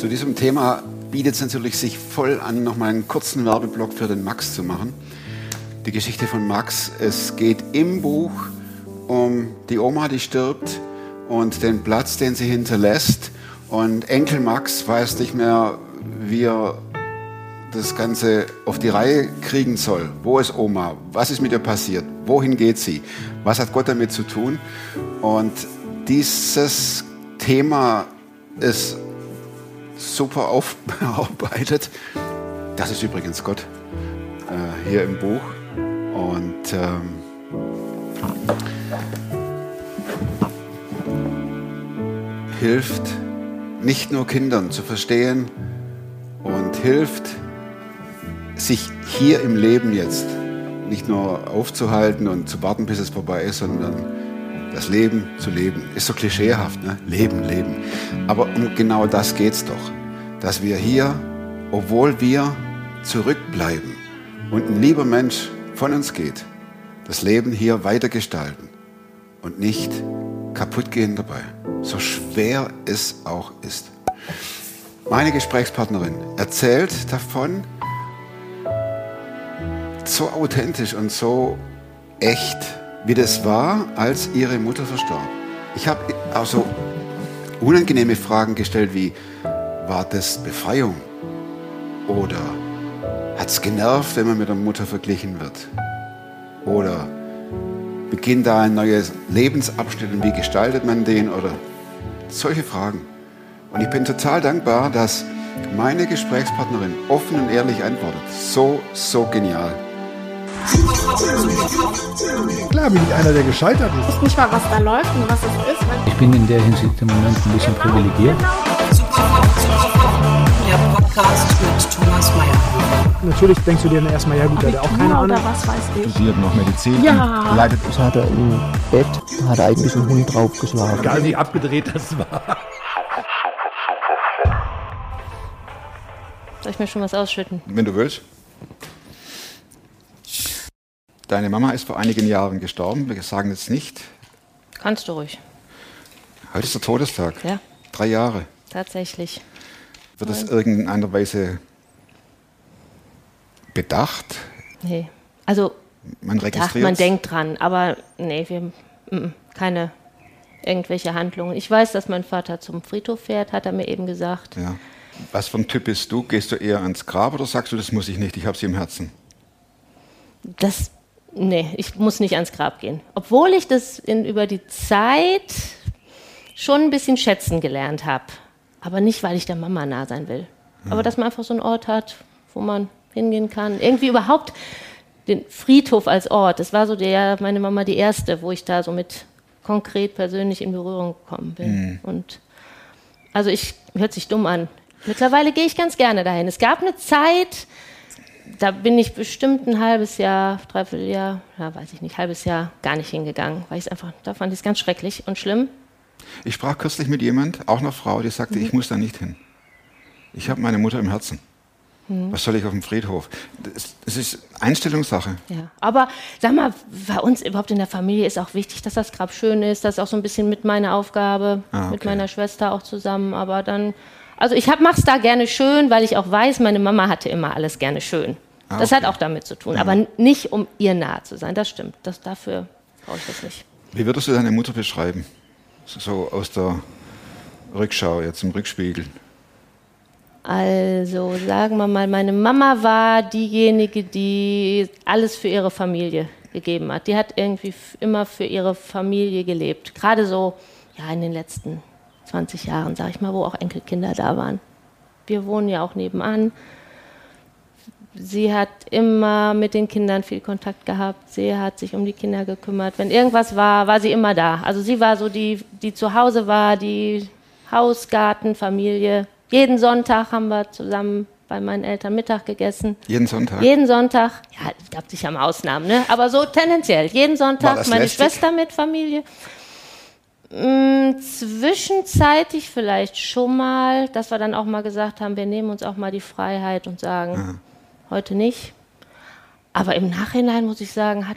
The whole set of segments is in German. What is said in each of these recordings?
Zu diesem Thema bietet es natürlich sich voll an, nochmal einen kurzen Werbeblock für den Max zu machen. Die Geschichte von Max. Es geht im Buch um die Oma, die stirbt und den Platz, den sie hinterlässt. Und Enkel Max weiß nicht mehr, wie er das Ganze auf die Reihe kriegen soll. Wo ist Oma? Was ist mit ihr passiert? Wohin geht sie? Was hat Gott damit zu tun? Und dieses Thema ist super aufbearbeitet. Das ist übrigens Gott äh, hier im Buch. Und ähm, hilft nicht nur Kindern zu verstehen und hilft sich hier im Leben jetzt nicht nur aufzuhalten und zu warten, bis es vorbei ist, sondern das Leben zu leben. Ist so klischeehaft, ne? Leben, Leben. Aber um genau das geht es doch. Dass wir hier, obwohl wir zurückbleiben und ein lieber Mensch von uns geht, das Leben hier weitergestalten und nicht kaputt gehen dabei. So schwer es auch ist. Meine Gesprächspartnerin erzählt davon, so authentisch und so echt, wie das war, als ihre Mutter verstarb. Ich habe auch so unangenehme Fragen gestellt wie, war das Befreiung? Oder hat es genervt, wenn man mit der Mutter verglichen wird? Oder beginnt da ein neues Lebensabschnitt und wie gestaltet man den? Oder solche Fragen. Und ich bin total dankbar, dass meine Gesprächspartnerin offen und ehrlich antwortet. So, so genial. Klar bin ich einer, der gescheitert ist. Ich weiß nicht mal, was da läuft und was es ist. Ich bin in der Hinsicht im Moment ein bisschen Genau, privilegiert. Der Podcast mit Thomas Mayer. Natürlich denkst du dir dann erstmal, ja gut, der hat ja auch keine oder Ahnung. was weiß ich. studiert noch Medizin, Ja. leidet Das hat er im Bett, da hat er eigentlich einen Hund draufgeschlagen. Egal wie abgedreht das war. Soll ich mir schon was ausschütten? Wenn du willst. Deine Mama ist vor einigen Jahren gestorben. Wir sagen jetzt nicht. Kannst du ruhig. Heute ist der Todestag. Ja, Drei Jahre. tatsächlich. Wird das irgendeiner Weise bedacht? Nee. Also, Man registriert man denkt dran, aber nee, wir, mm, keine irgendwelche Handlungen. Ich weiß, dass mein Vater zum Friedhof fährt, hat er mir eben gesagt. Ja. Was für ein Typ bist du? Gehst du eher ans Grab oder sagst du, das muss ich nicht, ich habe sie im Herzen? Das, nee, ich muss nicht ans Grab gehen. Obwohl ich das in, über die Zeit schon ein bisschen schätzen gelernt habe. Aber nicht, weil ich der Mama nah sein will. Aber dass man einfach so einen Ort hat, wo man hingehen kann. Irgendwie überhaupt den Friedhof als Ort. Das war so der, meine Mama die erste, wo ich da so mit konkret persönlich in Berührung gekommen bin. Und also ich, hört sich dumm an. Mittlerweile gehe ich ganz gerne dahin. Es gab eine Zeit, da bin ich bestimmt ein halbes Jahr, dreiviertel Jahr, ja, weiß ich nicht, halbes Jahr gar nicht hingegangen, weil ich es einfach, da fand ich es ganz schrecklich und schlimm. Ich sprach kürzlich mit jemand, auch einer Frau, die sagte, ich muss da nicht hin. Ich habe meine Mutter im Herzen. Was soll ich auf dem Friedhof? Das, das ist Einstellungssache. Ja. Aber sag mal, bei uns überhaupt in der Familie ist auch wichtig, dass das Grab schön ist. Das ist auch so ein bisschen mit meiner Aufgabe, Ah, mit okay. meiner Schwester auch zusammen. Aber dann, also ich mache es da gerne schön, weil ich auch weiß, meine Mama hatte immer alles gerne schön. Ah, das okay. hat auch damit zu tun. Aber nicht, um ihr nahe zu sein. Das stimmt. Das, dafür brauche ich das nicht. Wie würdest du deine Mutter beschreiben? So aus der Rückschau, jetzt im Rückspiegel. Also sagen wir mal, meine Mama war diejenige, die alles für ihre Familie gegeben hat. Die hat irgendwie immer für ihre Familie gelebt. Gerade so ja, in den letzten 20 Jahren, sag ich mal, wo auch Enkelkinder da waren. Wir wohnen ja auch nebenan. Sie hat immer mit den Kindern viel Kontakt gehabt. Sie hat sich um die Kinder gekümmert. Wenn irgendwas war, war sie immer da. Also sie war so die, die zu Hause war, die Haus, Garten, Familie. Jeden Sonntag haben wir zusammen bei meinen Eltern Mittag gegessen. Jeden Sonntag? Jeden Sonntag, ja, es gab sicher mal Ausnahmen, ne? aber so tendenziell. Jeden Sonntag meine lästig? Schwester mit Familie. Mm, zwischenzeitlich vielleicht schon mal, dass wir dann auch mal gesagt haben, wir nehmen uns auch mal die Freiheit und sagen, heute nicht. Aber im Nachhinein muss ich sagen, hat,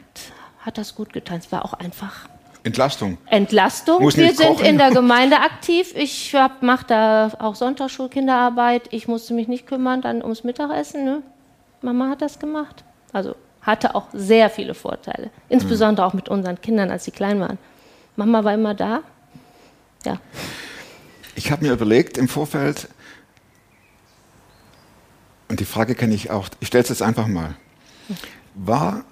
hat das gut getan. Es war auch einfach Entlastung. Entlastung. Muss Wir sind kochen. in der Gemeinde aktiv. Ich mache da auch Sonntagsschulkinderarbeit. Ich musste mich nicht kümmern dann ums Mittagessen. Ne? Mama hat das gemacht. Also hatte auch sehr viele Vorteile. Insbesondere auch mit unseren Kindern, als sie klein waren. Mama war immer da. Ja. Ich habe mir überlegt im Vorfeld, und die Frage kenne ich auch, ich stelle es jetzt einfach mal. War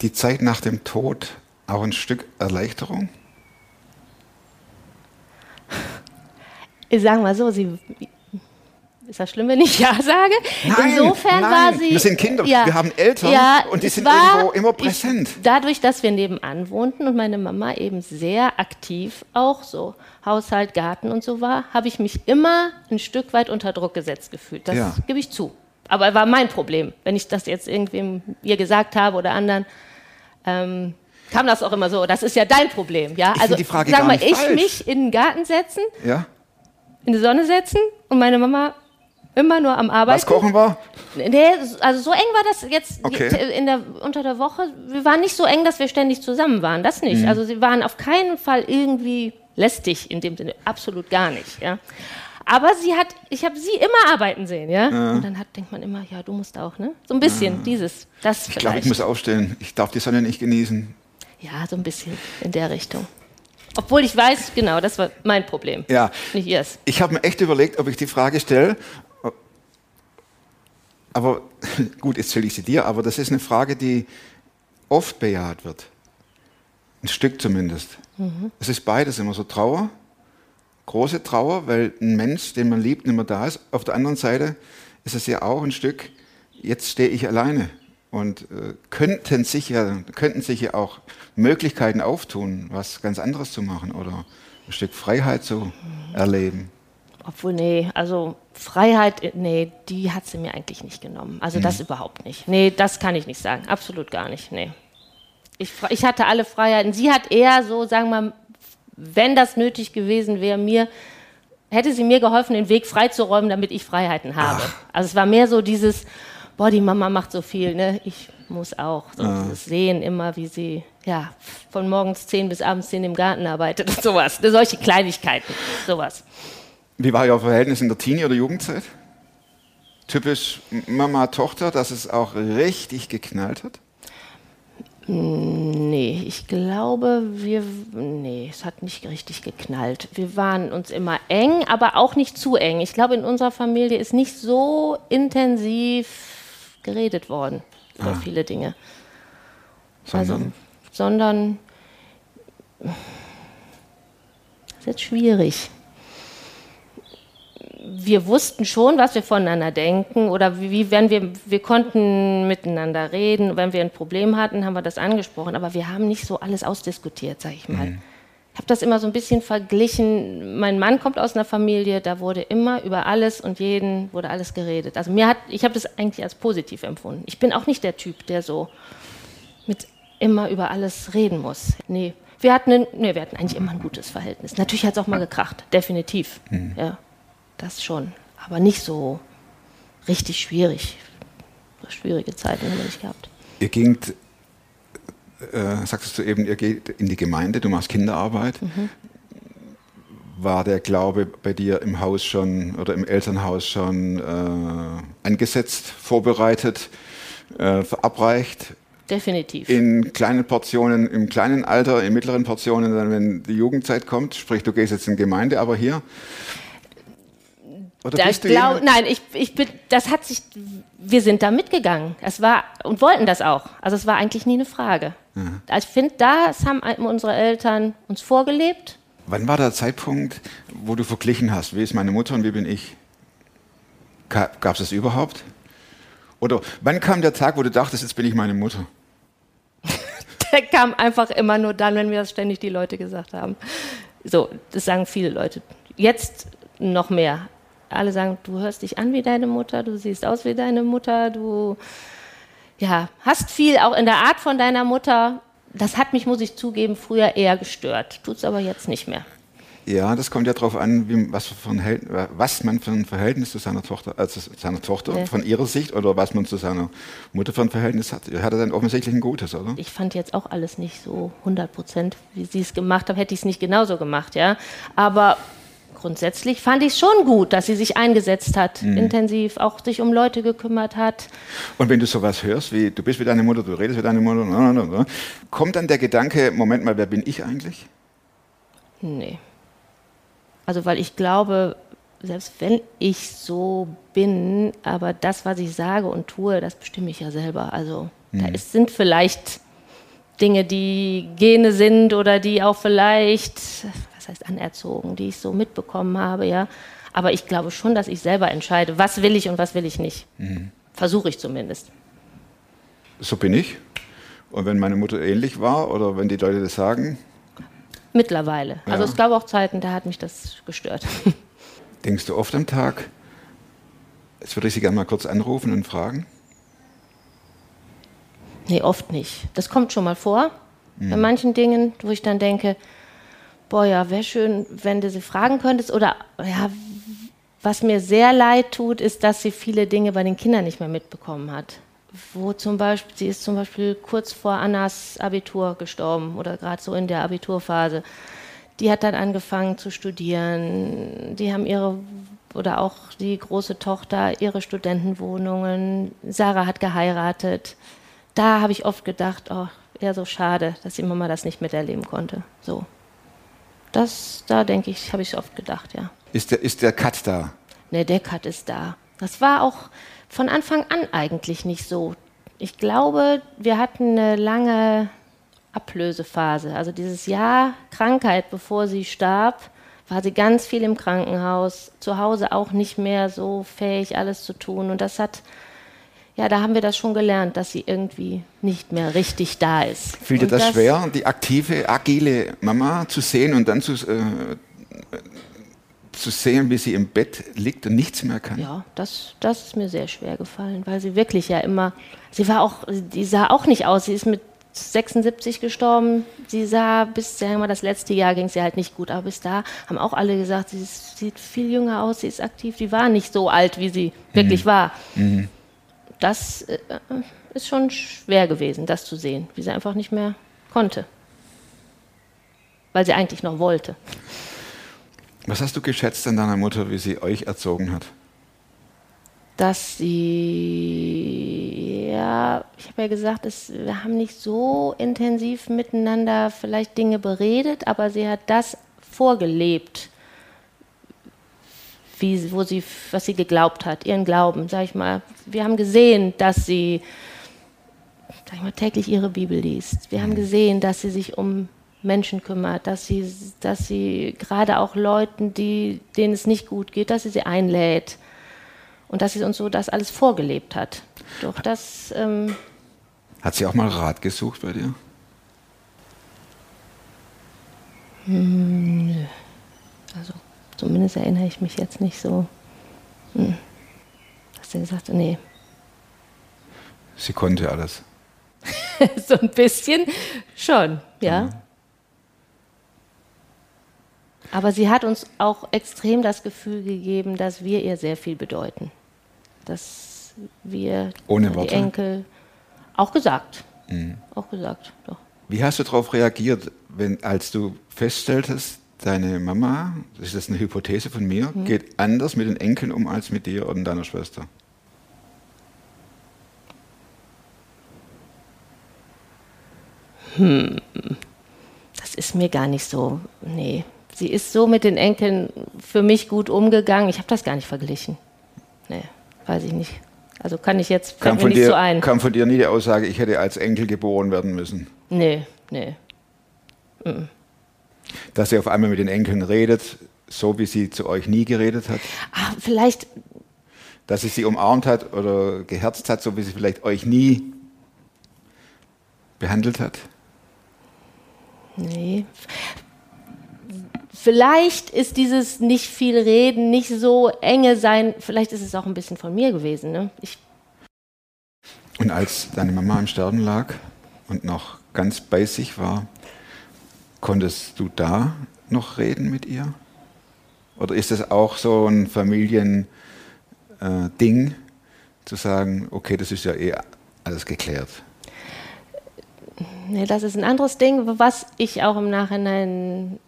die Zeit nach dem Tod auch ein Stück Erleichterung? Ich sage mal so, sie. Ist das schlimm, wenn ich Ja sage? Nein, Insofern nein, war sie. wir sind Kinder, wir haben Eltern und die sind war- irgendwo immer präsent. Ich, dadurch, dass wir nebenan wohnten und meine Mama eben sehr aktiv auch so Haushalt, Garten und so war, habe ich mich immer ein Stück weit unter Druck gesetzt gefühlt. Das Ja. gebe ich zu. Aber war mein Problem. Wenn ich das jetzt irgendwem ihr gesagt habe oder anderen, ähm, kam das auch immer so. Das ist ja dein Problem, ja? Ich Also die Frage sag mal, ich falsch. mich in den Garten setzen, Ja? in die Sonne setzen und meine Mama immer nur am Arbeiten. Was kochen war? Nee, also so eng war das jetzt Okay. in der, unter der Woche. Wir waren nicht so eng, dass wir ständig zusammen waren. Das Mhm. nicht. Also sie waren auf keinen Fall irgendwie lästig in dem Sinne. Absolut gar nicht. Ja. Aber sie hat, ich habe sie immer arbeiten sehen, ja. Und dann hat, denkt man immer, ja, du musst auch, ne? So ein bisschen dieses, das Ich glaube, ich muss aufstehen. Ich darf die Sonne nicht genießen. ja, so ein bisschen in der Richtung. Obwohl ich weiß, genau, das war mein Problem, Ja. nicht ihrs. Ich habe mir echt überlegt, ob ich die Frage stelle. Aber gut, jetzt stelle ich sie dir, aber das ist eine Frage, die oft bejaht wird. Ein Stück zumindest. Es ist beides immer so Trauer, große Trauer, weil ein Mensch, den man liebt, nicht mehr da ist. Auf der anderen Seite ist es ja auch ein Stück, jetzt stehe ich alleine. Und äh, könnten, sich ja, könnten sich ja auch Möglichkeiten auftun, was ganz anderes zu machen oder ein Stück Freiheit zu erleben. Obwohl, nee, also Freiheit, nee, die hat sie mir eigentlich nicht genommen. Also das überhaupt nicht. Nee, das kann ich nicht sagen. Absolut gar nicht, nee. Ich, ich hatte alle Freiheiten. Sie hat eher so, sagen wir mal, wenn das nötig gewesen wäre, mir, hätte sie mir geholfen, den Weg freizuräumen, damit ich Freiheiten habe. Also es war mehr so dieses, boah, die Mama macht so viel, ne? Ich muss auch. So dieses Sehen immer, wie sie, ja, von morgens 10 bis abends 10 im Garten arbeitet und sowas. Ne? Solche Kleinigkeiten, sowas. Wie war Ihr Verhältnis in der Teenie- oder Jugendzeit? Typisch Mama-Tochter, dass es auch richtig geknallt hat? Nee, ich glaube, wir. Nee, es hat nicht richtig geknallt. Wir waren uns immer eng, aber auch nicht zu eng. Ich glaube, in unserer Familie ist nicht so intensiv geredet worden über viele Dinge. Also, Sondern? sondern. Das ist jetzt schwierig. Wir wussten schon, was wir voneinander denken oder wie, wie wenn wir, wir konnten miteinander reden. Wenn wir ein Problem hatten, haben wir das angesprochen, aber wir haben nicht so alles ausdiskutiert, sage ich mal. Ich habe das immer so ein bisschen verglichen. Mein Mann kommt aus einer Familie, da wurde immer über alles und jeden wurde alles geredet. Also mir hat, ich habe das eigentlich als positiv empfunden. Ich bin auch nicht der Typ, der so mit immer über alles reden muss. Nee, wir hatten, ein, nee, wir hatten eigentlich immer ein gutes Verhältnis. Natürlich hat es auch mal gekracht, definitiv. Ja, das schon. Aber nicht so richtig schwierig. Schwierige Zeiten haben wir nicht gehabt. Ihr gingt, äh, sagtest du eben, ihr geht in die Gemeinde, du machst Kinderarbeit. War der Glaube bei dir im Haus schon oder im Elternhaus schon äh, angesetzt, vorbereitet, äh, verabreicht? Definitiv. In kleinen Portionen, im kleinen Alter, in mittleren Portionen, dann wenn die Jugendzeit kommt, sprich du gehst jetzt in Gemeinde, aber hier? Oder Da bist ich glaub, nein, ich, ich bin, das hat sich, wir sind da mitgegangen. Es war, und wollten das auch. Also es war eigentlich nie eine Frage. Also ich finde, das haben unsere Eltern uns vorgelebt. Wann war der Zeitpunkt, wo du verglichen hast, wie ist meine Mutter und wie bin ich? Gab es das überhaupt? Oder wann kam der Tag, wo du dachtest, jetzt bin ich meine Mutter? Der kam einfach immer nur dann, wenn mir das ständig die Leute gesagt haben. So, das sagen viele Leute. Jetzt noch mehr. Alle sagen, du hörst dich an wie deine Mutter, du siehst aus wie deine Mutter, du ja, hast viel auch in der Art von deiner Mutter. Das hat mich, muss ich zugeben, früher eher gestört. Tut's aber jetzt nicht mehr. Ja, das kommt ja darauf an, wie, was, was man für ein Verhältnis zu seiner Tochter, also seiner Tochter Ja. von ihrer Sicht oder was man zu seiner Mutter für ein Verhältnis hat. Er hatte dann offensichtlich ein gutes, oder? Ich fand jetzt auch alles nicht so 100 Prozent, wie sie es gemacht haben, hätte ich es nicht genauso gemacht, ja. Aber grundsätzlich fand ich es schon gut, dass sie sich eingesetzt hat, intensiv, auch sich um Leute gekümmert hat. Und wenn du sowas hörst, wie du bist wie deine Mutter, du redest wie deine Mutter, na, na, na, kommt dann der Gedanke, Moment mal, wer bin ich eigentlich? Nee. Also, weil ich glaube, selbst wenn ich so bin, aber das, was ich sage und tue, das bestimme ich ja selber. Also, da ist, sind vielleicht Dinge, die Gene sind oder die auch vielleicht, was heißt anerzogen, die ich so mitbekommen habe, ja. Aber ich glaube schon, dass ich selber entscheide, was will ich und was will ich nicht. Versuche ich zumindest. So bin ich. Und wenn meine Mutter ähnlich war oder wenn die Leute das sagen, Mittlerweile. Also Ja. es gab auch Zeiten, da hat mich das gestört. denkst du oft am Tag, jetzt würde ich Sie gerne mal kurz anrufen und fragen. Nee, oft nicht. Das kommt schon mal vor. Bei manchen Dingen, wo ich dann denke, boah, ja, wäre schön, wenn du sie fragen könntest. Oder, ja, was mir sehr leid tut, ist, dass sie viele Dinge bei den Kindern nicht mehr mitbekommen hat. Wo zum Beispiel, sie ist zum Beispiel kurz vor Annas Abitur gestorben oder gerade so in der Abiturphase. Die hat dann angefangen zu studieren. Die haben ihre, oder auch die große Tochter, ihre Studentenwohnungen. Sarah hat geheiratet da habe ich oft gedacht, oh, wäre so schade, dass die Mama das nicht miterleben konnte. So. Das, da denke ich, habe ich oft gedacht, ja. Ist der, ist der Cut da? Ne, der Cut ist da. Das war auch von Anfang an eigentlich nicht so. Ich glaube, wir hatten eine lange Ablösephase. Also dieses Jahr Krankheit, bevor sie starb, war sie ganz viel im Krankenhaus, zu Hause auch nicht mehr so fähig, alles zu tun. Und das hat, ja, da haben wir das schon gelernt, dass sie irgendwie nicht mehr richtig da ist. Fiel dir Und das, schwer, die aktive, agile Mama zu sehen und dann zu, äh, zu sehen, wie sie im Bett liegt und nichts mehr kann? Ja, das, das ist mir sehr schwer gefallen, weil sie wirklich ja immer, sie war auch, die sah auch nicht aus, sie ist mit 76 gestorben, sie sah bis, sagen wir mal, das letzte Jahr ging sie halt nicht gut, aber bis da haben auch alle gesagt, sie ist, sieht viel jünger aus, sie ist aktiv, die war nicht so alt, wie sie wirklich war. Das äh, ist schon schwer gewesen, das zu sehen, wie sie einfach nicht mehr konnte. Weil sie eigentlich noch wollte. Was hast du geschätzt an deiner Mutter, wie sie euch erzogen hat? dass sie, ja, ich habe ja gesagt, es, wir haben nicht so intensiv miteinander vielleicht Dinge beredet, aber sie hat das vorgelebt, wie, wo sie, was sie geglaubt hat, ihren Glauben, sag ich mal. Wir haben gesehen, dass sie, sag ich mal, täglich ihre Bibel liest. Wir haben gesehen, dass sie sich um Menschen kümmert, dass sie, dass sie gerade auch Leuten, die, denen es nicht gut geht, dass sie sie einlädt und dass sie uns so das alles vorgelebt hat. Doch das, ähm, Hat sie auch mal Rat gesucht bei dir? also zumindest erinnere ich mich jetzt nicht so, hm, dass sie gesagt hat, nee, Sie konnte alles. so ein bisschen schon, ja. Aber sie hat uns auch extrem das Gefühl gegeben, dass wir ihr sehr viel bedeuten. Dass wir Ohne die Worte? Enkel auch gesagt, auch gesagt, doch. Wie hast du darauf reagiert, wenn, als du feststelltest, deine Mama, das ist jetzt eine Hypothese von mir, geht anders mit den Enkeln um als mit dir und deiner Schwester? Das ist mir gar nicht so. Nee. Sie ist so mit den Enkeln für mich gut umgegangen. Ich habe das gar nicht verglichen. Nee, weiß ich nicht. Also kann ich jetzt, fällt mir von, nicht dir, so ein. kam von dir nie die Aussage, ich hätte als Enkel geboren werden müssen? Nee, nee. Dass sie auf einmal mit den Enkeln redet, so wie sie zu euch nie geredet hat? Ah, vielleicht, Dass sie sie umarmt hat oder geherzt hat, so wie sie vielleicht euch nie behandelt hat? nee. Vielleicht ist dieses nicht viel reden, nicht so enge sein, vielleicht ist es auch ein bisschen von mir gewesen. Ne? Ich, Und als deine Mama im Sterben lag und noch ganz bei sich war, konntest du da noch reden mit ihr? Oder ist es auch so ein Familiending, äh, zu sagen, okay, das ist ja eh alles geklärt? Nee, das ist ein anderes Ding, was ich auch im Nachhinein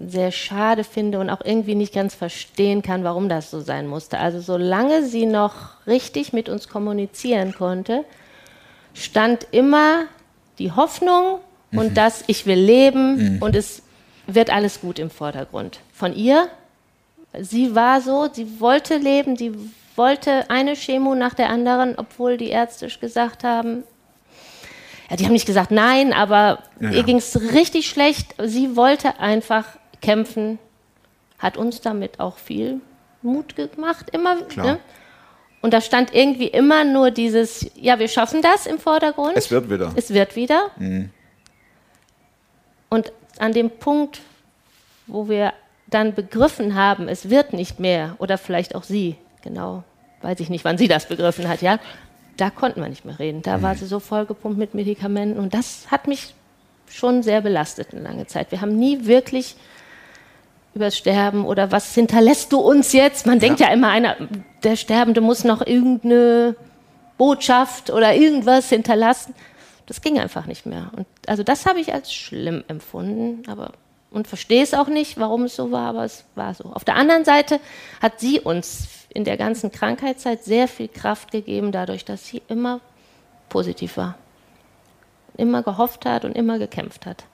sehr schade finde und auch irgendwie nicht ganz verstehen kann, warum das so sein musste. Also solange sie noch richtig mit uns kommunizieren konnte, stand immer die Hoffnung mhm. und das Ich will leben mhm. und es wird alles gut im Vordergrund. Von ihr, sie war so, sie wollte leben, sie wollte eine Chemo nach der anderen, obwohl die Ärzte gesagt haben, ja, die haben nicht gesagt nein, aber ja, ihr ging es richtig schlecht. Sie wollte einfach kämpfen, hat uns damit auch viel Mut gemacht, immer. Ne? Und da stand irgendwie immer nur dieses, ja, wir schaffen das im Vordergrund. Es wird wieder. Es wird wieder. Mhm. Und an dem Punkt, wo wir dann begriffen haben, es wird nicht mehr, oder vielleicht auch sie, genau, weiß ich nicht, wann sie das begriffen hat, ja, da konnten wir nicht mehr reden. Da mhm. war sie so vollgepumpt mit Medikamenten und das hat mich schon sehr belastet eine lange Zeit. Wir haben nie wirklich über das Sterben oder was hinterlässt du uns jetzt? Man ja. denkt ja immer, einer, der Sterbende muss noch irgendeine Botschaft oder irgendwas hinterlassen. Das ging einfach nicht mehr. Und also das habe ich als schlimm empfunden, aber und verstehe es auch nicht, warum es so war, aber es war so. Auf der anderen Seite hat sie uns in der ganzen Krankheitszeit sehr viel Kraft gegeben, dadurch, dass sie immer positiv war. Immer gehofft hat und immer gekämpft hat.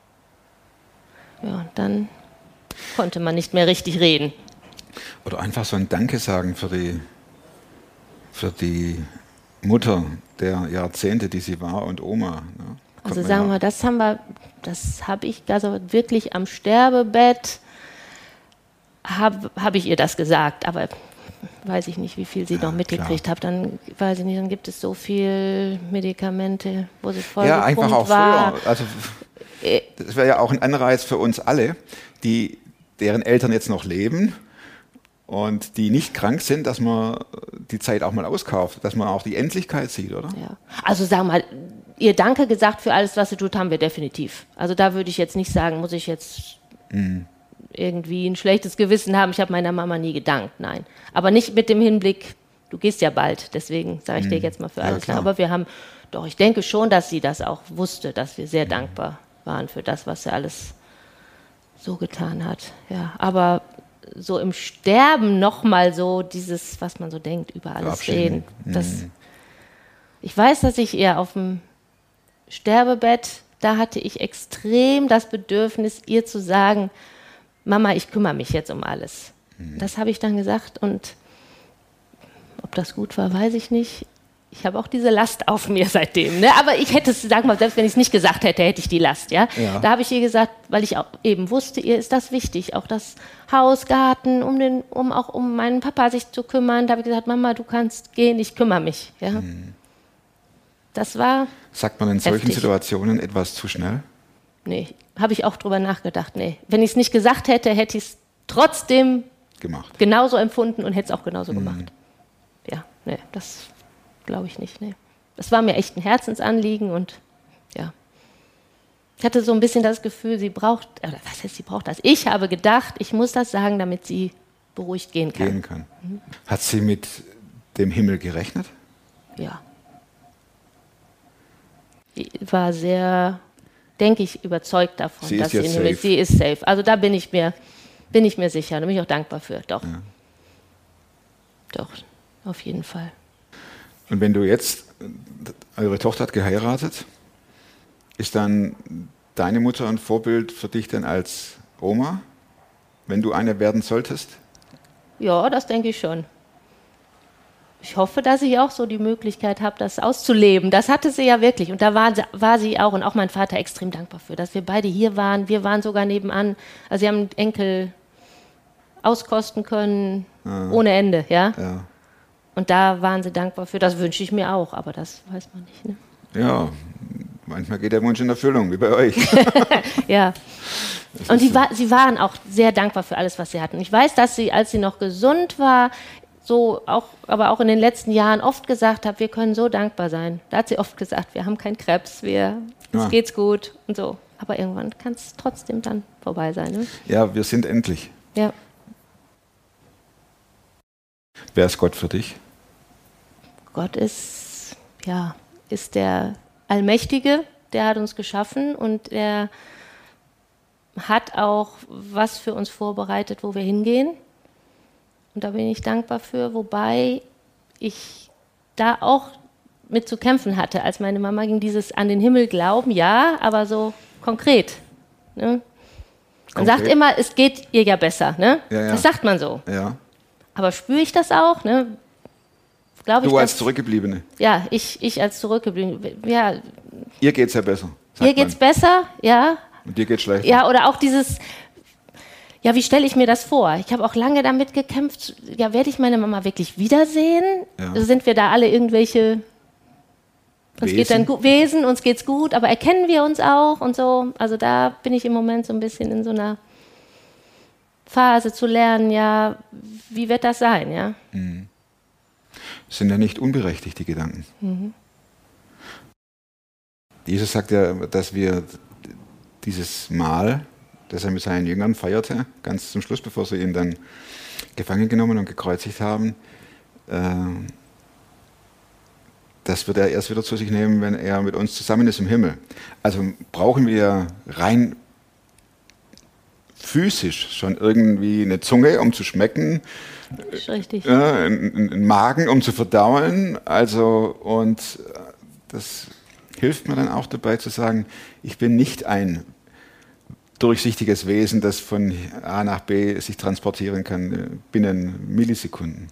Ja, und dann konnte man nicht mehr richtig reden. Oder einfach so ein Danke sagen für die, für die Mutter der Jahrzehnte, die sie war und Oma. Ne? Also sagen wir, das haben wir, das habe ich also wirklich am Sterbebett habe hab ich ihr das gesagt, aber weiß ich nicht, wie viel sie ja, noch mitgekriegt hat. Dann weiß ich nicht, dann gibt es so viel Medikamente, wo sie voll Ja, einfach auch war. früher. Also äh, das wäre ja auch ein Anreiz für uns alle, die deren Eltern jetzt noch leben und die nicht krank sind, dass man die Zeit auch mal auskauft, dass man auch die Endlichkeit sieht, oder? Ja. Also wir mal, ihr Danke gesagt für alles, was sie tut, haben wir definitiv. Also da würde ich jetzt nicht sagen, muss ich jetzt mhm irgendwie ein schlechtes Gewissen haben, ich habe meiner Mama nie gedankt, nein. Aber nicht mit dem Hinblick, du gehst ja bald, deswegen sage ich dir hm. jetzt mal für alles. Ja, Aber wir haben, doch, ich denke schon, dass sie das auch wusste, dass wir sehr dankbar waren für das, was sie alles so getan hat. Ja, aber so im Sterben nochmal so dieses, was man so denkt, über alles reden. Das, hm. ich weiß, dass ich eher auf dem Sterbebett, da hatte ich extrem das Bedürfnis, ihr zu sagen, Mama, ich kümmere mich jetzt um alles. Mhm. Das habe ich dann gesagt und ob das gut war, weiß ich nicht. Ich habe auch diese Last auf mir seitdem. Ne? Aber ich hätte es, sag mal, selbst wenn ich es nicht gesagt hätte, hätte ich die Last. Ja? ja. Da habe ich ihr gesagt, weil ich auch eben wusste, ihr ist das wichtig, auch das Haus, Garten, um, den, um auch um meinen Papa sich zu kümmern. Da habe ich gesagt, Mama, du kannst gehen, ich kümmere mich. Ja? Mhm. Das war. Sagt man in solchen heftig. Situationen etwas zu schnell? Nee, habe ich auch drüber nachgedacht. Nee, wenn ich es nicht gesagt hätte, hätte ich es trotzdem gemacht. genauso empfunden und hätte es auch genauso mhm. gemacht. Ja, nee, das glaube ich nicht. Nee. Das war mir echt ein Herzensanliegen und ja. Ich hatte so ein bisschen das Gefühl, sie braucht, oder was heißt, sie braucht das? Ich habe gedacht, ich muss das sagen, damit sie beruhigt gehen kann. Gehen kann. Mhm. Hat sie mit dem Himmel gerechnet? Ja. Sie war sehr denke ich, überzeugt davon, sie dass sie in Himmel, sie ist safe. Also da bin ich mir, bin ich mir sicher. Da bin ich auch dankbar für. Doch. Ja. Doch, auf jeden Fall. Und wenn du jetzt, eure Tochter hat geheiratet, ist dann deine Mutter ein Vorbild für dich denn als Oma, wenn du eine werden solltest? Ja, das denke ich schon ich hoffe, dass ich auch so die Möglichkeit habe, das auszuleben. Das hatte sie ja wirklich. Und da war, war sie auch und auch mein Vater extrem dankbar für, dass wir beide hier waren. Wir waren sogar nebenan. Also sie haben Enkel auskosten können ja. ohne Ende, ja? ja? Und da waren sie dankbar für. Das wünsche ich mir auch, aber das weiß man nicht. Ne? Ja, manchmal geht der Wunsch in Erfüllung, wie bei euch. ja. und die, sie waren auch sehr dankbar für alles, was sie hatten. Ich weiß, dass sie, als sie noch gesund war, so auch, aber auch in den letzten Jahren oft gesagt habe, wir können so dankbar sein. Da hat sie oft gesagt, wir haben keinen Krebs, wir, ja. uns geht's gut und so. Aber irgendwann kann es trotzdem dann vorbei sein. Ne? Ja, wir sind endlich. Ja. Wer ist Gott für dich? Gott ist, ja, ist der Allmächtige, der hat uns geschaffen und er hat auch was für uns vorbereitet, wo wir hingehen. Und da bin ich dankbar für, wobei ich da auch mit zu kämpfen hatte, als meine Mama ging, dieses an den Himmel glauben, ja, aber so konkret. Ne? Man sagt Konkret? immer, es geht ihr ja besser. Ne? Ja, ja. Das sagt man so. Ja. Aber spüre ich das auch? Ne? Glaube ich, Du als dass- Zurückgebliebene. ja, ich, ich als zurückgeblieben. Ja, Ihr geht's ja besser. hier geht's man. besser, ja. Und dir geht's schlechter. Ja, oder auch dieses, ja, wie stelle ich mir das vor? Ich habe auch lange damit gekämpft, ja, werde ich meine Mama wirklich wiedersehen? Ja. Sind wir da alle irgendwelche uns geht dann Wesen? gut, Wesen, uns geht's gut, aber erkennen wir uns auch und so? Also da bin ich im Moment so ein bisschen in so einer Phase zu lernen, ja, wie wird das sein, ja? sind ja nicht unberechtigt, die Gedanken. Mhm. Jesus sagt ja, dass wir dieses Mahl, das er mit seinen Jüngern feierte, ganz zum Schluss, bevor sie ihn dann gefangen genommen und gekreuzigt haben, äh, das wird er erst wieder zu sich nehmen, wenn er mit uns zusammen ist im Himmel. Also brauchen wir rein physisch schon irgendwie eine Zunge, um zu schmecken, richtig. ja, einen Magen, um zu verdauen. Also, und äh, das hilft mir dann auch dabei zu sagen, ich bin nicht ein durchsichtiges Wesen, das von A nach B sich transportieren kann äh, binnen Millisekunden.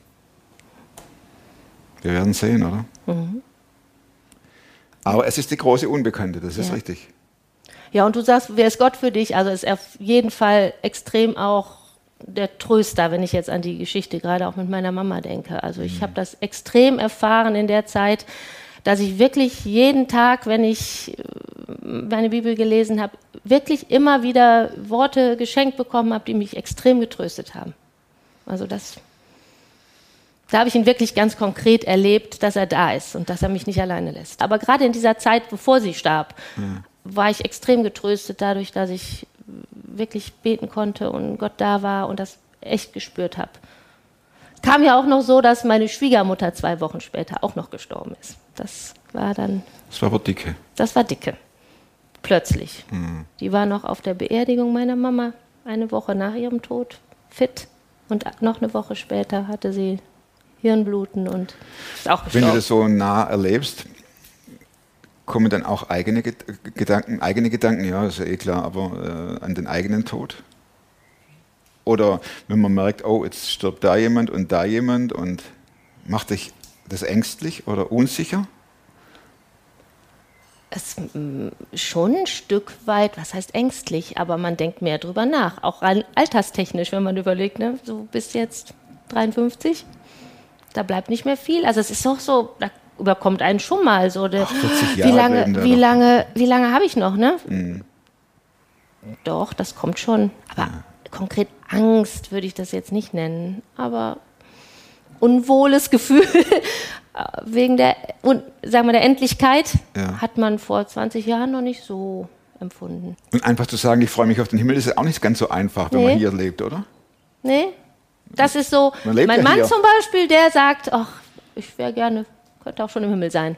Wir werden sehen, oder? Aber es ist die große Unbekannte, das ist Ja. richtig. Ja, und du sagst, wer ist Gott für dich? Also ist er auf jeden Fall extrem auch der Tröster, wenn ich jetzt an die Geschichte gerade auch mit meiner Mama denke. Also ich habe das extrem erfahren in der Zeit, dass ich wirklich jeden Tag, wenn ich äh, meine Bibel gelesen habe, wirklich immer wieder Worte geschenkt bekommen habe, die mich extrem getröstet haben. Also das, da habe ich ihn wirklich ganz konkret erlebt, dass er da ist und dass er mich nicht alleine lässt. Aber gerade in dieser Zeit, bevor sie starb, war ich extrem getröstet dadurch, dass ich wirklich beten konnte und Gott da war und das echt gespürt habe. Kam ja auch noch so, dass meine Schwiegermutter zwei Wochen später auch noch gestorben ist. Das war dann, Das war aber dicke. das war dicke. Plötzlich. Die war noch auf der Beerdigung meiner Mama, eine Woche nach ihrem Tod, fit. Und noch eine Woche später hatte sie Hirnbluten und ist auch Wenn du gestorben. das so nah erlebst, kommen dann auch eigene Ged- Gedanken, eigene Gedanken, ja, ist ja eh klar, aber äh, an den eigenen Tod? Oder wenn man merkt, oh, jetzt stirbt da jemand und da jemand und macht dich das ängstlich oder unsicher? Es mm, schon ein Stück weit, was heißt ängstlich, aber man denkt mehr drüber nach. Auch rein alterstechnisch, wenn man überlegt, ne, du bist jetzt 53, da bleibt nicht mehr viel. Also es ist doch so, da überkommt einen schon mal so. Der, 40 wie Jahre lange, bleiben da wie lange, wie lange habe ich noch, ne? Doch, das kommt schon. Aber konkret Angst würde ich das jetzt nicht nennen. Aber unwohles Gefühl wegen der, und, sagen wir, der Endlichkeit Ja. hat man vor 20 Jahren noch nicht so empfunden. Und einfach zu sagen, ich freue mich auf den Himmel, ist ja auch nicht ganz so einfach, wenn Nee. man hier lebt, oder? Nee? Das ist so, mein ja Mann hier. zum Beispiel, der sagt, ach, ich wäre gerne, könnte auch schon im Himmel sein.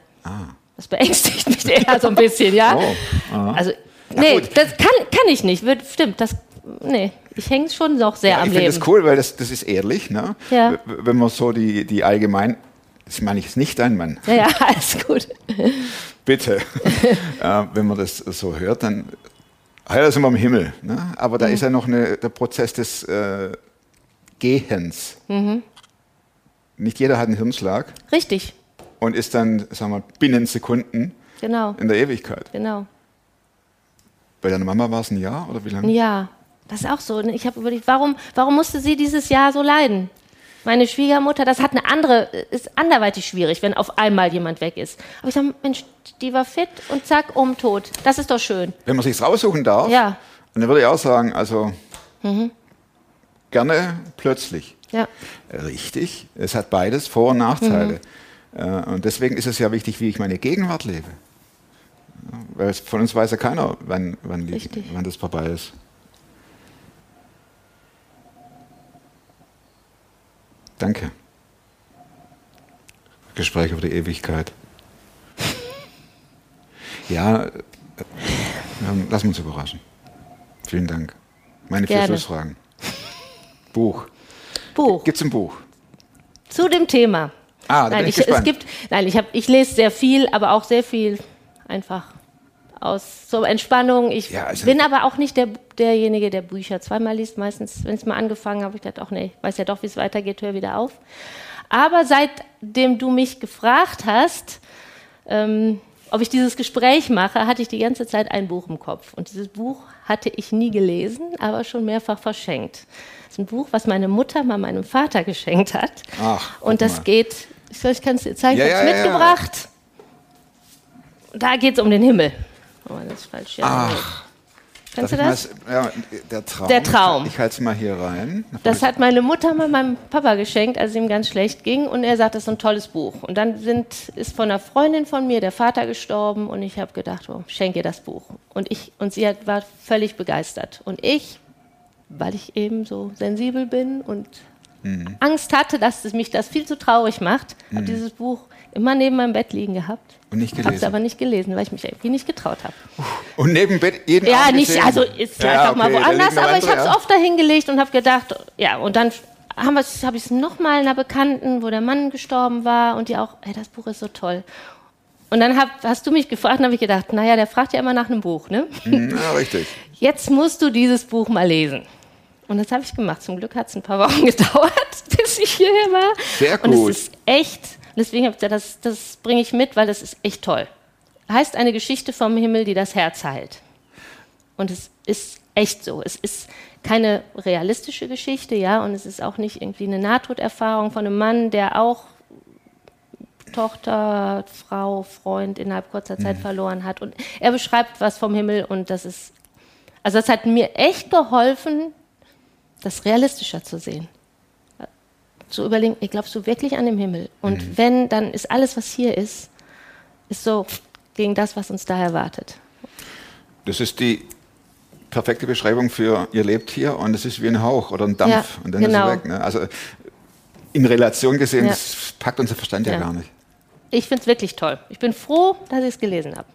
Das beängstigt mich eher so ein bisschen, ja. Oh. Also, nee, gut. das kann, kann ich nicht, stimmt, das, nee, ich hänge schon noch sehr Ja, am ich finde Leben. das cool, weil das, das ist ehrlich. Ne? Ja. Wenn man so die, die allgemein, das meine ich ist nicht dein Mann, Ja, ja, alles gut. bitte. äh, wenn man das so hört, dann, ah ja, sind wir im Himmel. Ne? Aber da ist ja noch eine, der Prozess des äh, Gehens. Mhm. Nicht jeder hat einen Hirnschlag Richtig, und ist dann, sagen wir, binnen Sekunden genau, in der Ewigkeit. genau. Bei deiner Mama war es ein Jahr oder wie lange? Ja, das ist auch so. Ich habe überlegt, warum, warum musste sie dieses Jahr so leiden? Meine Schwiegermutter, das hat eine andere, ist anderweitig schwierig, wenn auf einmal jemand weg ist. Aber ich sage, Mensch, die war fit und zack, um tot. Das ist doch schön. Wenn man sich raussuchen darf, Ja. und dann würde ich auch sagen, also gerne plötzlich. Ja, Richtig, es hat beides Vor- und Nachteile. Äh, Und deswegen ist es ja wichtig, wie ich meine Gegenwart lebe. Weil von uns weiß ja keiner, wann, wann, die, wann das vorbei ist. Danke. Gespräch über die Ewigkeit. Ja, äh, lassen wir uns überraschen. Vielen Dank. Meine vier Gerne. Schlussfragen. Buch. Buch. Gibt es ein Buch? Zu dem Thema. Ah, da nein, ich ich, es gibt, nein, ich, hab, ich lese sehr viel, aber auch sehr viel einfach aus so Entspannung. Ich Ja, also- bin aber auch nicht der, derjenige, der Bücher zweimal liest. Meistens, wenn ich mal angefangen habe, ich dachte, ach nee, ich weiß ja doch, wie es weitergeht, hör wieder auf. Aber seitdem du mich gefragt hast, ähm, ob ich dieses Gespräch mache, hatte ich die ganze Zeit ein Buch im Kopf. Und dieses Buch hatte ich nie gelesen, aber schon mehrfach verschenkt. Das ist ein Buch, was meine Mutter mal meinem Vater geschenkt hat. Ach, Und das mal. geht, ich, kann es dir zeigen, Ja, ich habe es ja, ja, mitgebracht. Da geht es um den Himmel. Oh, das ist falsch. Ja, Ach. Kannst du das? ja, der Traum. Der Traum. Ich, halte es mal hier rein. Das hat meine Mutter mal meinem Papa geschenkt, als es ihm ganz schlecht ging. Und er sagt, das ist ein tolles Buch. Und dann sind, ist von einer Freundin von mir der Vater gestorben. Und ich habe gedacht, oh, schenk ihr das Buch. Und, ich, und sie hat, war völlig begeistert. Und ich, weil ich eben so sensibel bin und Mhm. Angst hatte, dass es mich das viel zu traurig macht, habe dieses Buch immer neben meinem Bett liegen gehabt. Und nicht Habe es gelesen. aber nicht gelesen, weil ich mich irgendwie nicht getraut habe. Und neben Bett jeden Ja, Abend nicht, gesehen? also ist auch mal okay, da woanders, aber ich habe es ja. oft dahin gelegt und habe gedacht, ja, und dann habe hab ich es nochmal einer Bekannten, wo der Mann gestorben war und die auch, ey, das Buch ist so toll. Und dann hab, hast du mich gefragt und habe ich gedacht, naja, der fragt ja immer nach einem Buch, ne? Mhm, Ja, richtig. Jetzt musst du dieses Buch mal lesen. Und das habe ich gemacht. Zum Glück hat es ein paar Wochen gedauert, bis ich hierher war. Sehr Und gut. es ist echt, deswegen habe ich gesagt, das, das bringe ich mit, weil das ist echt toll. Heißt eine Geschichte vom Himmel, die das Herz heilt. Und es ist echt so. Es ist keine realistische Geschichte, ja, und es ist auch nicht irgendwie eine Nahtoderfahrung von einem Mann, der auch Tochter, Frau, Freund innerhalb kurzer Zeit Mhm. verloren hat. Und er beschreibt was vom Himmel und das ist, also das hat mir echt geholfen, das realistischer zu sehen. Zu überlegen, glaubst du wirklich an den Himmel? Und Mhm. wenn, dann ist alles, was hier ist, ist so gegen das, was uns da erwartet. Das ist die perfekte Beschreibung für ihr lebt hier und es ist wie ein Hauch oder ein Dampf Ja, und dann genau. ist er weg. Ne? Also in Relation gesehen, Ja. das packt unser Verstand ja, Ja. gar nicht. Ich finde es wirklich toll. Ich bin froh, dass ich es gelesen habe.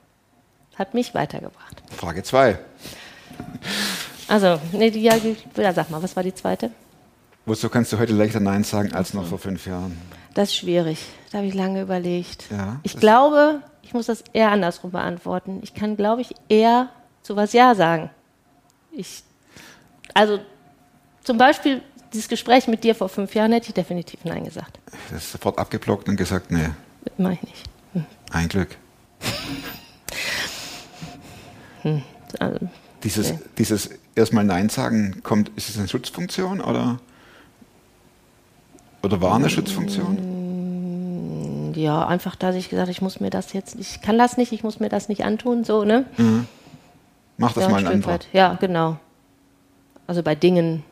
Hat mich weitergebracht. Frage 2. Also, nee, die, ja, ja, sag mal, was war die zweite? Wozu kannst du heute leichter Nein sagen als noch vor fünf Jahren? Das ist schwierig. Da habe ich lange überlegt. Ja, ich glaube, ich muss das eher andersrum beantworten. Ich kann, glaube ich, eher zu was Ja sagen. Ich, also zum Beispiel dieses Gespräch mit dir vor fünf Jahren hätte ich definitiv Nein gesagt. Das ist sofort abgeblockt und gesagt, nee, Das mache ich nicht. ein Glück. Also, Dieses, Nee. dieses erstmal Nein sagen, kommt, ist es eine Schutzfunktion oder, oder war eine Schutzfunktion? ja, einfach, dass ich gesagt habe, ich muss mir das jetzt, ich kann das nicht, ich muss mir das nicht antun, so, ne? Mach das Ja, mal ein anderer. weit. Ja, genau. Also bei Dingen,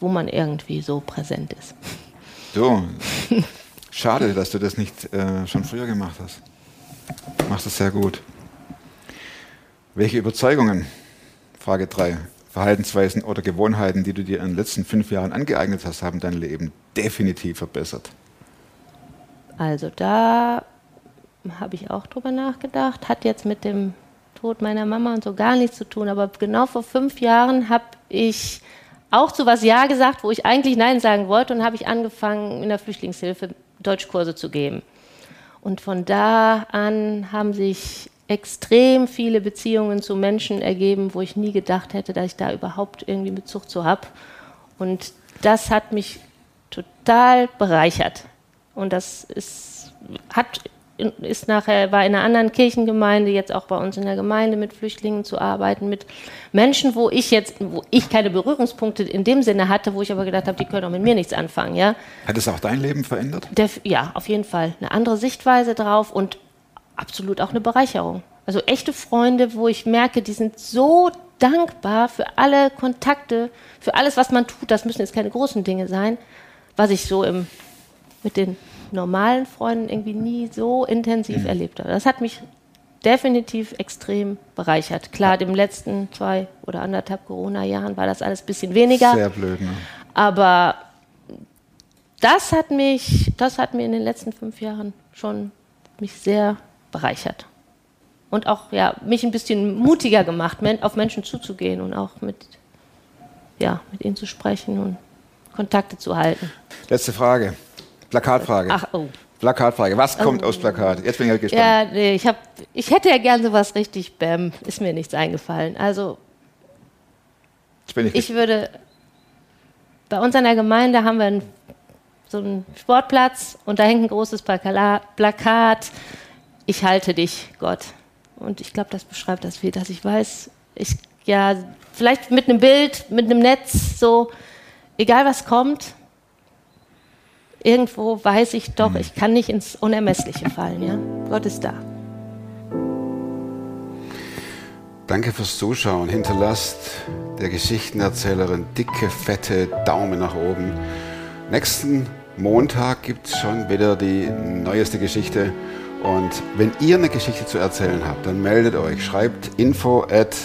wo man irgendwie so präsent ist. So, schade, dass du das nicht äh, schon früher gemacht hast. Machst das sehr gut. Welche Überzeugungen, Frage 3, Verhaltensweisen oder Gewohnheiten, die du dir in den letzten fünf Jahren angeeignet hast, haben dein Leben definitiv verbessert? Also da habe ich auch drüber nachgedacht. Hat jetzt mit dem Tod meiner Mama und so gar nichts zu tun. Aber genau vor fünf Jahren habe ich auch zu was Ja gesagt, wo ich eigentlich Nein sagen wollte. Und habe ich angefangen, in der Flüchtlingshilfe Deutschkurse zu geben. Und von da an haben sich extrem viele Beziehungen zu Menschen ergeben, wo ich nie gedacht hätte, dass ich da überhaupt irgendwie Bezug zu habe. Und das hat mich total bereichert. Und das ist, hat, ist nachher, war in einer anderen Kirchengemeinde, jetzt auch bei uns in der Gemeinde mit Flüchtlingen zu arbeiten, mit Menschen, wo ich jetzt, wo ich keine Berührungspunkte in dem Sinne hatte, wo ich aber gedacht habe, die können auch mit mir nichts anfangen, ja. Hat es auch dein Leben verändert? Der, ja, auf jeden Fall. Eine andere Sichtweise drauf und absolut auch eine Bereicherung. Also echte Freunde, wo ich merke, die sind so dankbar für alle Kontakte, für alles, was man tut. Das müssen jetzt keine großen Dinge sein, was ich so im, mit den normalen Freunden irgendwie nie so intensiv erlebt habe. Das hat mich definitiv extrem bereichert. Klar, den letzten zwei oder anderthalb Corona-Jahren war das alles ein bisschen weniger. Sehr blöd, ne? Aber das hat mich, das hat mir in den letzten fünf Jahren schon mich sehr bereichert. Und auch ja, mich ein bisschen mutiger gemacht, auf Menschen zuzugehen und auch mit, ja, mit ihnen zu sprechen und Kontakte zu halten. Letzte Frage. Plakatfrage. Ach, oh. Plakatfrage. Was kommt aus Plakat? Jetzt bin ich halt gespannt. Ja, nee, ich, hab, ich hätte ja gern sowas richtig, bäm, ist mir nichts eingefallen. Also ich, ich würde, bei uns an der Gemeinde haben wir einen, so einen Sportplatz und da hängt ein großes Plakat, ich halte dich, Gott. Und ich glaube, das beschreibt das viel, dass ich weiß, ich, ja, vielleicht mit einem Bild, mit einem Netz, so, egal was kommt, irgendwo weiß ich doch, ich kann nicht ins Unermessliche fallen, ja. Gott ist da. Danke fürs Zuschauen. Hinterlasst der Geschichtenerzählerin dicke, fette Daumen nach oben. Nächsten Montag gibt es schon wieder die neueste Geschichte. Und wenn ihr eine Geschichte zu erzählen habt, dann meldet euch. Schreibt info at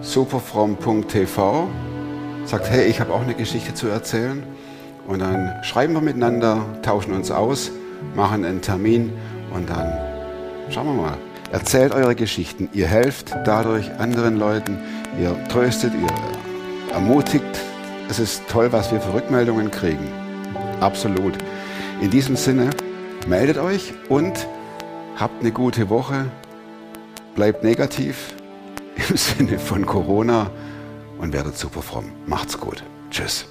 superfrom.tv. Sagt, hey, ich habe auch eine Geschichte zu erzählen. Und dann schreiben wir miteinander, tauschen uns aus, machen einen Termin und dann Schauen wir mal. Erzählt eure Geschichten. Ihr helft dadurch anderen Leuten. Ihr tröstet, ihr ermutigt. Es ist toll, was wir für Rückmeldungen kriegen. Absolut. In diesem Sinne, meldet euch und habt eine gute Woche. Bleibt negativ im Sinne von Corona und werdet super fromm. Macht's gut. Tschüss.